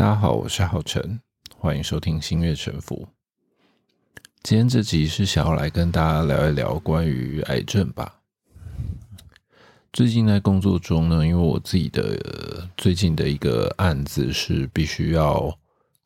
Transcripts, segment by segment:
大家好，我是浩辰，欢迎收听星月沉浮。今天这集是想要来跟大家聊一聊关于癌症吧。最近在工作中呢，因为我自己的最近的一个案子是必须要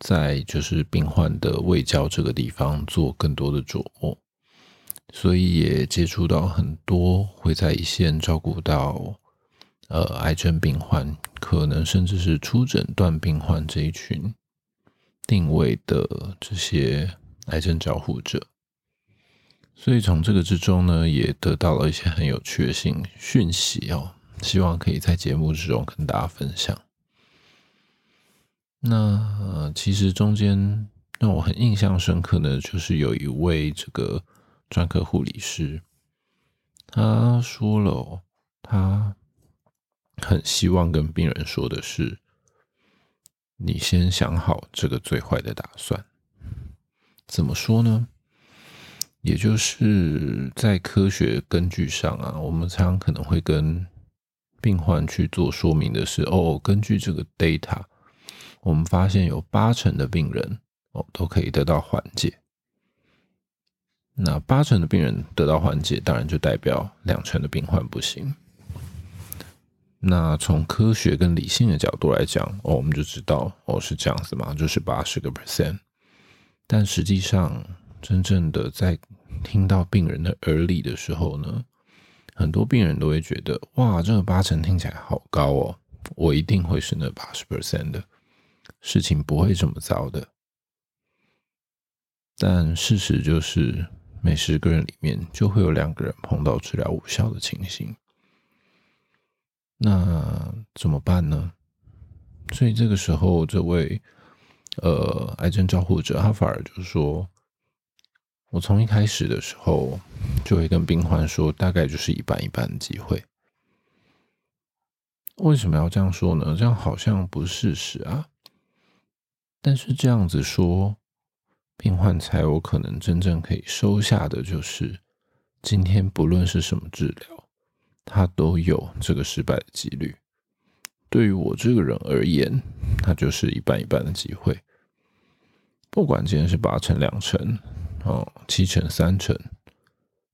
在就是病患的胃交这个地方做更多的琢磨，所以也接触到很多会在一线照顾到。呃，癌症病患可能甚至是初诊断病患这一群定位的这些癌症照护者，所以从这个之中呢，也得到了一些很有趣的讯讯息哦，希望可以在节目之中跟大家分享。那其实中间让我很印象深刻的，就是有一位这个专科护理师，他说了，他。很希望跟病人说的是，你先想好这个最坏的打算。怎么说呢？也就是在科学根据上啊，我们常常可能会跟病患去做说明的是：哦，根据这个 data，我们发现有八成的病人哦都可以得到缓解。那八成的病人得到缓解，当然就代表两成的病患不行。那从科学跟理性的角度来讲，哦，我们就知道，哦，是这样子嘛，就是八十个 percent。但实际上，真正的在听到病人的耳里的时候呢，很多病人都会觉得，哇，这个八成听起来好高哦，我一定会是那八十 percent 的事情不会这么糟的。但事实就是，每十个人里面就会有两个人碰到治疗无效的情形。那怎么办呢？所以这个时候，这位呃癌症照护者，他反而就说，我从一开始的时候就会跟病患说，大概就是一半一半的机会。为什么要这样说呢？这样好像不是事实啊。但是这样子说，病患才有可能真正可以收下的，就是今天不论是什么治疗。他都有这个失败的几率。对于我这个人而言，他就是一半一半的机会。不管今天是八成、两成、哦七成、三成，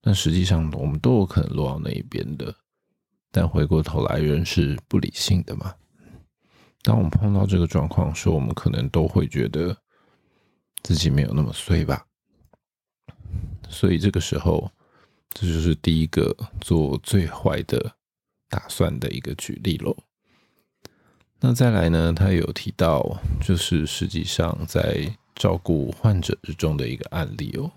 但实际上我们都有可能落到那一边的。但回过头来，人是不理性的嘛。当我们碰到这个状况时，我们可能都会觉得自己没有那么衰吧。所以这个时候。这就是第一个做最坏的打算的一个举例喽。那再来呢？他有提到，就是实际上在照顾患者之中的一个案例哦。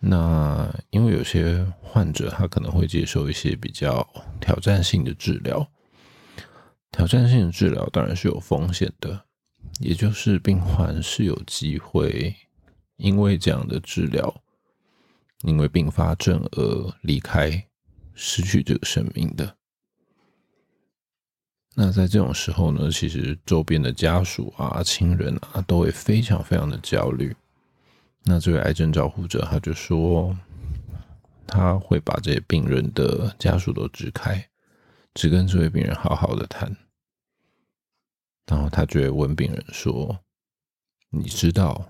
那因为有些患者他可能会接受一些比较挑战性的治疗，挑战性的治疗当然是有风险的，也就是病患是有机会因为这样的治疗。因为并发症而离开、失去这个生命的，那在这种时候呢，其实周边的家属啊、亲人啊，都会非常非常的焦虑。那这位癌症照护者他就说，他会把这些病人的家属都支开，只跟这位病人好好的谈，然后他就会问病人说：“你知道？”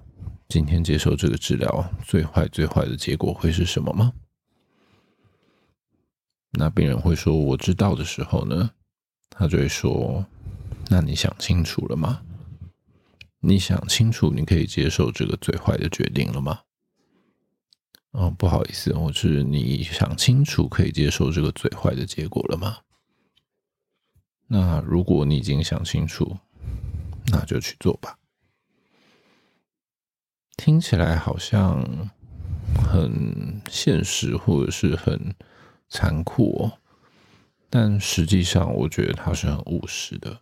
今天接受这个治疗，最坏最坏的结果会是什么吗？那病人会说：“我知道的时候呢，他就会说：那你想清楚了吗？你想清楚，你可以接受这个最坏的决定了吗？”哦，不好意思，我是你想清楚可以接受这个最坏的结果了吗？那如果你已经想清楚，那就去做吧。听起来好像很现实，或者是很残酷哦。但实际上，我觉得它是很务实的。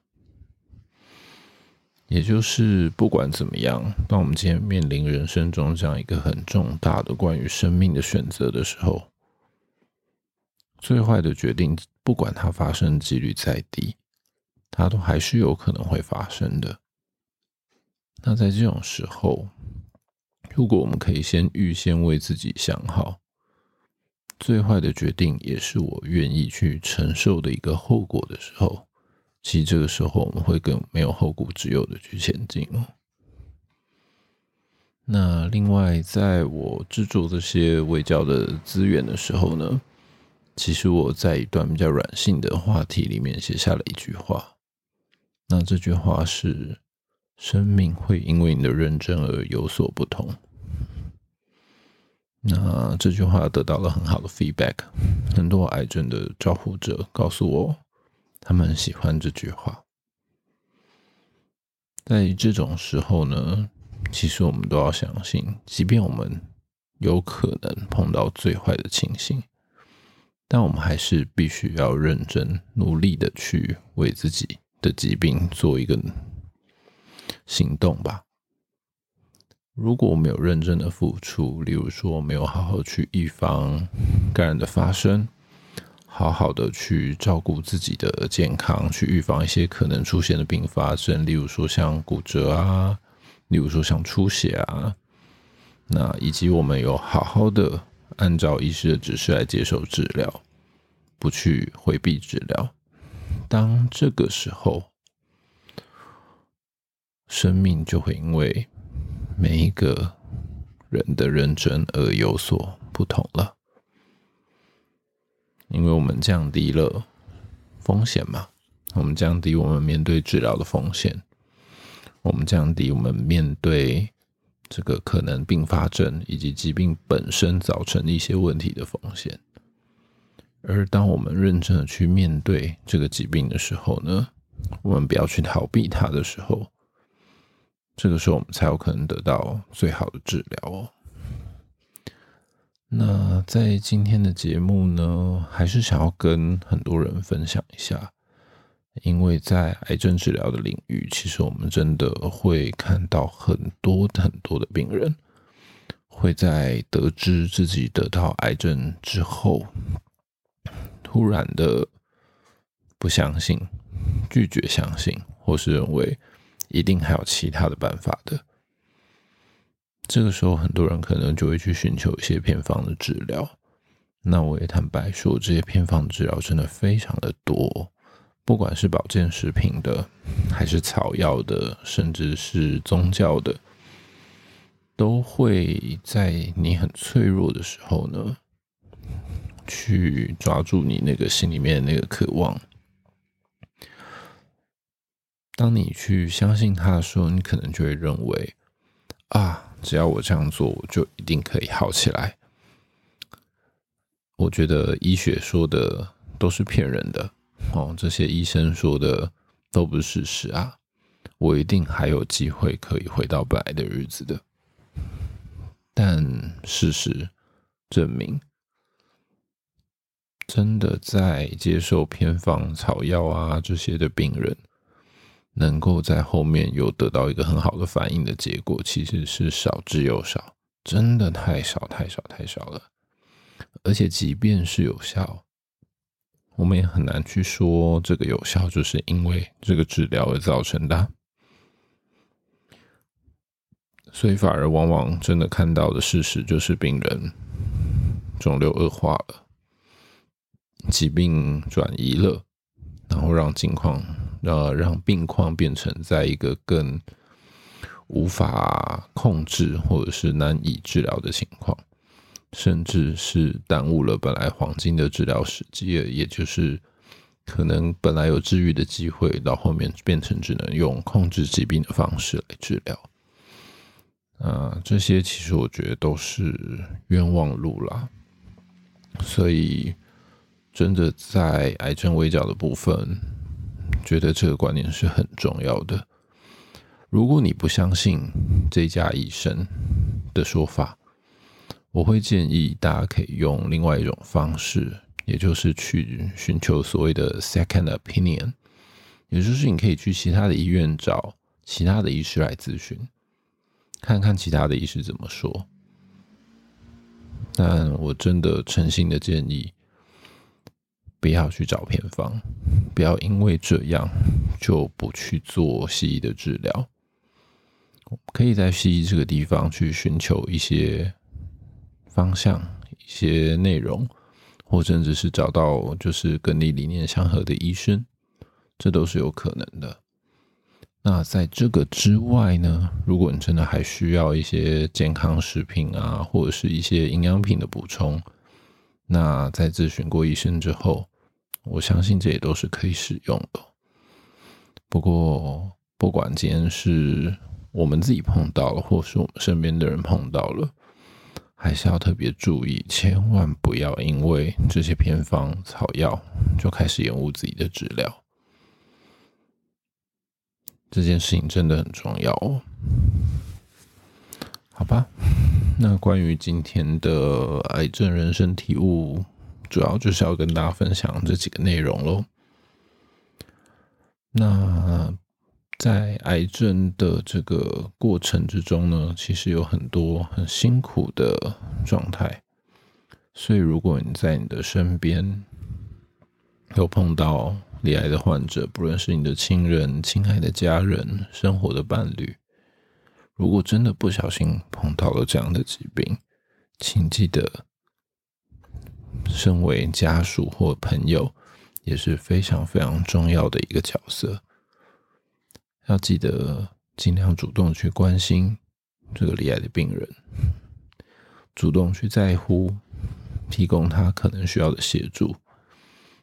也就是，不管怎么样，当我们今天面临人生中这样一个很重大的关于生命的选择的时候，最坏的决定，不管它发生几率再低，它都还是有可能会发生的。那在这种时候，如果我们可以先预先为自己想好，最坏的决定也是我愿意去承受的一个后果的时候，其实这个时候我们会更没有后顾之忧的去前进哦。那另外，在我制作这些微教的资源的时候呢，其实我在一段比较软性的话题里面写下了一句话。那这句话是：生命会因为你的认真而有所不同。那这句话得到了很好的 feedback，很多癌症的照护者告诉我，他们很喜欢这句话。在这种时候呢。其实我们都要相信，即便我们有可能碰到最坏的情形，但我们还是必须要认真努力的去为自己的疾病做一个行动吧。如果我们有认真的付出，例如说没有好好去预防 感染的发生，好好的去照顾自己的健康，去预防一些可能出现的并发症，例如说像骨折啊。例如说像出血啊，那以及我们有好好的按照医师的指示来接受治疗，不去回避治疗。当这个时候，生命就会因为每一个人的认真而有所不同了，因为我们降低了风险嘛，我们降低我们面对治疗的风险。我们降低我们面对这个可能并发症以及疾病本身造成的一些问题的风险，而当我们认真的去面对这个疾病的时候呢，我们不要去逃避它的时候，这个时候我们才有可能得到最好的治疗哦。那在今天的节目呢，还是想要跟很多人分享一下。因为在癌症治疗的领域，其实我们真的会看到很多很多的病人，会在得知自己得到癌症之后，突然的不相信、拒绝相信，或是认为一定还有其他的办法的。这个时候，很多人可能就会去寻求一些偏方的治疗。那我也坦白说，这些偏方治疗真的非常的多。不管是保健食品的，还是草药的，甚至是宗教的，都会在你很脆弱的时候呢，去抓住你那个心里面那个渴望。当你去相信他的时候，你可能就会认为，啊，只要我这样做，我就一定可以好起来。我觉得医学说的都是骗人的。哦，这些医生说的都不是事实啊！我一定还有机会可以回到本来的日子的。但事实证明，真的在接受偏方草药啊这些的病人，能够在后面有得到一个很好的反应的结果，其实是少之又少，真的太少太少太少了。而且，即便是有效。我们也很难去说这个有效，就是因为这个治疗而造成的，所以反而往往真的看到的事实就是病人肿瘤恶化了，疾病转移了，然后让境况呃让病况变成在一个更无法控制或者是难以治疗的情况。甚至是耽误了本来黄金的治疗时机，也就是可能本来有治愈的机会，到后面变成只能用控制疾病的方式来治疗。啊，这些其实我觉得都是冤枉路啦。所以，真的在癌症围剿的部分，觉得这个观念是很重要的。如果你不相信这家医生的说法，我会建议大家可以用另外一种方式，也就是去寻求所谓的 second opinion，也就是你可以去其他的医院找其他的医师来咨询，看看其他的医师怎么说。但我真的诚心的建议，不要去找偏方，不要因为这样就不去做西医的治疗。可以在西医这个地方去寻求一些。方向一些内容，或甚至是找到就是跟你理念相合的医生，这都是有可能的。那在这个之外呢，如果你真的还需要一些健康食品啊，或者是一些营养品的补充，那在咨询过医生之后，我相信这也都是可以使用的。不过，不管今天是我们自己碰到了，或是我们身边的人碰到了，还是要特别注意，千万不要因为这些偏方草药就开始延误自己的治疗。这件事情真的很重要哦。好吧，那关于今天的癌症人生体悟，主要就是要跟大家分享这几个内容喽。那在癌症的这个过程之中呢，其实有很多很辛苦的状态，所以如果你在你的身边有碰到罹癌的患者，不论是你的亲人、亲爱的家人、生活的伴侣，如果真的不小心碰到了这样的疾病，请记得，身为家属或朋友也是非常非常重要的一个角色。要记得尽量主动去关心这个离癌的病人，主动去在乎，提供他可能需要的协助。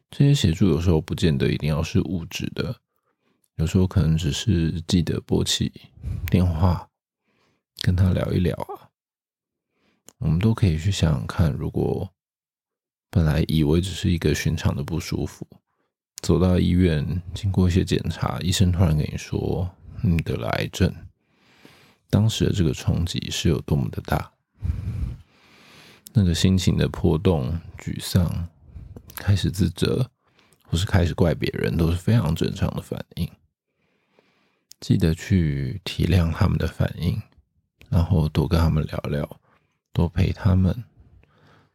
这些协助有时候不见得一定要是物质的，有时候可能只是记得拨起电话跟他聊一聊啊。我们都可以去想想看，如果本来以为只是一个寻常的不舒服。走到医院，经过一些检查，医生突然跟你说你得了癌症，当时的这个冲击是有多么的大？那个心情的波动、沮丧、开始自责，或是开始怪别人，都是非常正常的反应。记得去体谅他们的反应，然后多跟他们聊聊，多陪他们，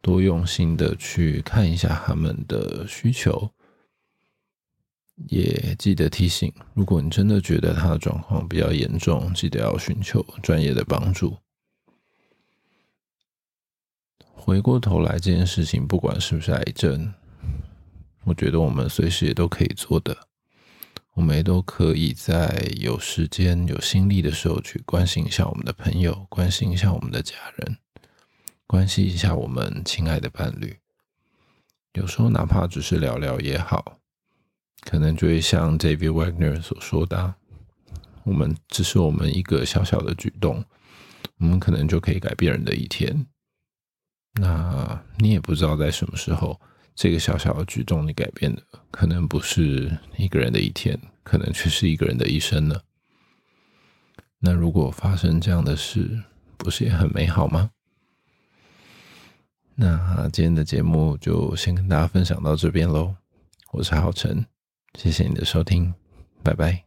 多用心的去看一下他们的需求。也记得提醒，如果你真的觉得他的状况比较严重，记得要寻求专业的帮助。回过头来，这件事情不管是不是癌症，我觉得我们随时也都可以做的，我们也都可以在有时间、有心力的时候去关心一下我们的朋友，关心一下我们的家人，关心一下我们亲爱的伴侣。有时候哪怕只是聊聊也好。可能就会像 David Wagner 所说的，我们只是我们一个小小的举动，我们可能就可以改变人的一天。那你也不知道在什么时候，这个小小的举动你改变的，可能不是一个人的一天，可能却是一个人的一生呢。那如果发生这样的事，不是也很美好吗？那今天的节目就先跟大家分享到这边喽，我是浩辰。谢谢你的收听，拜拜。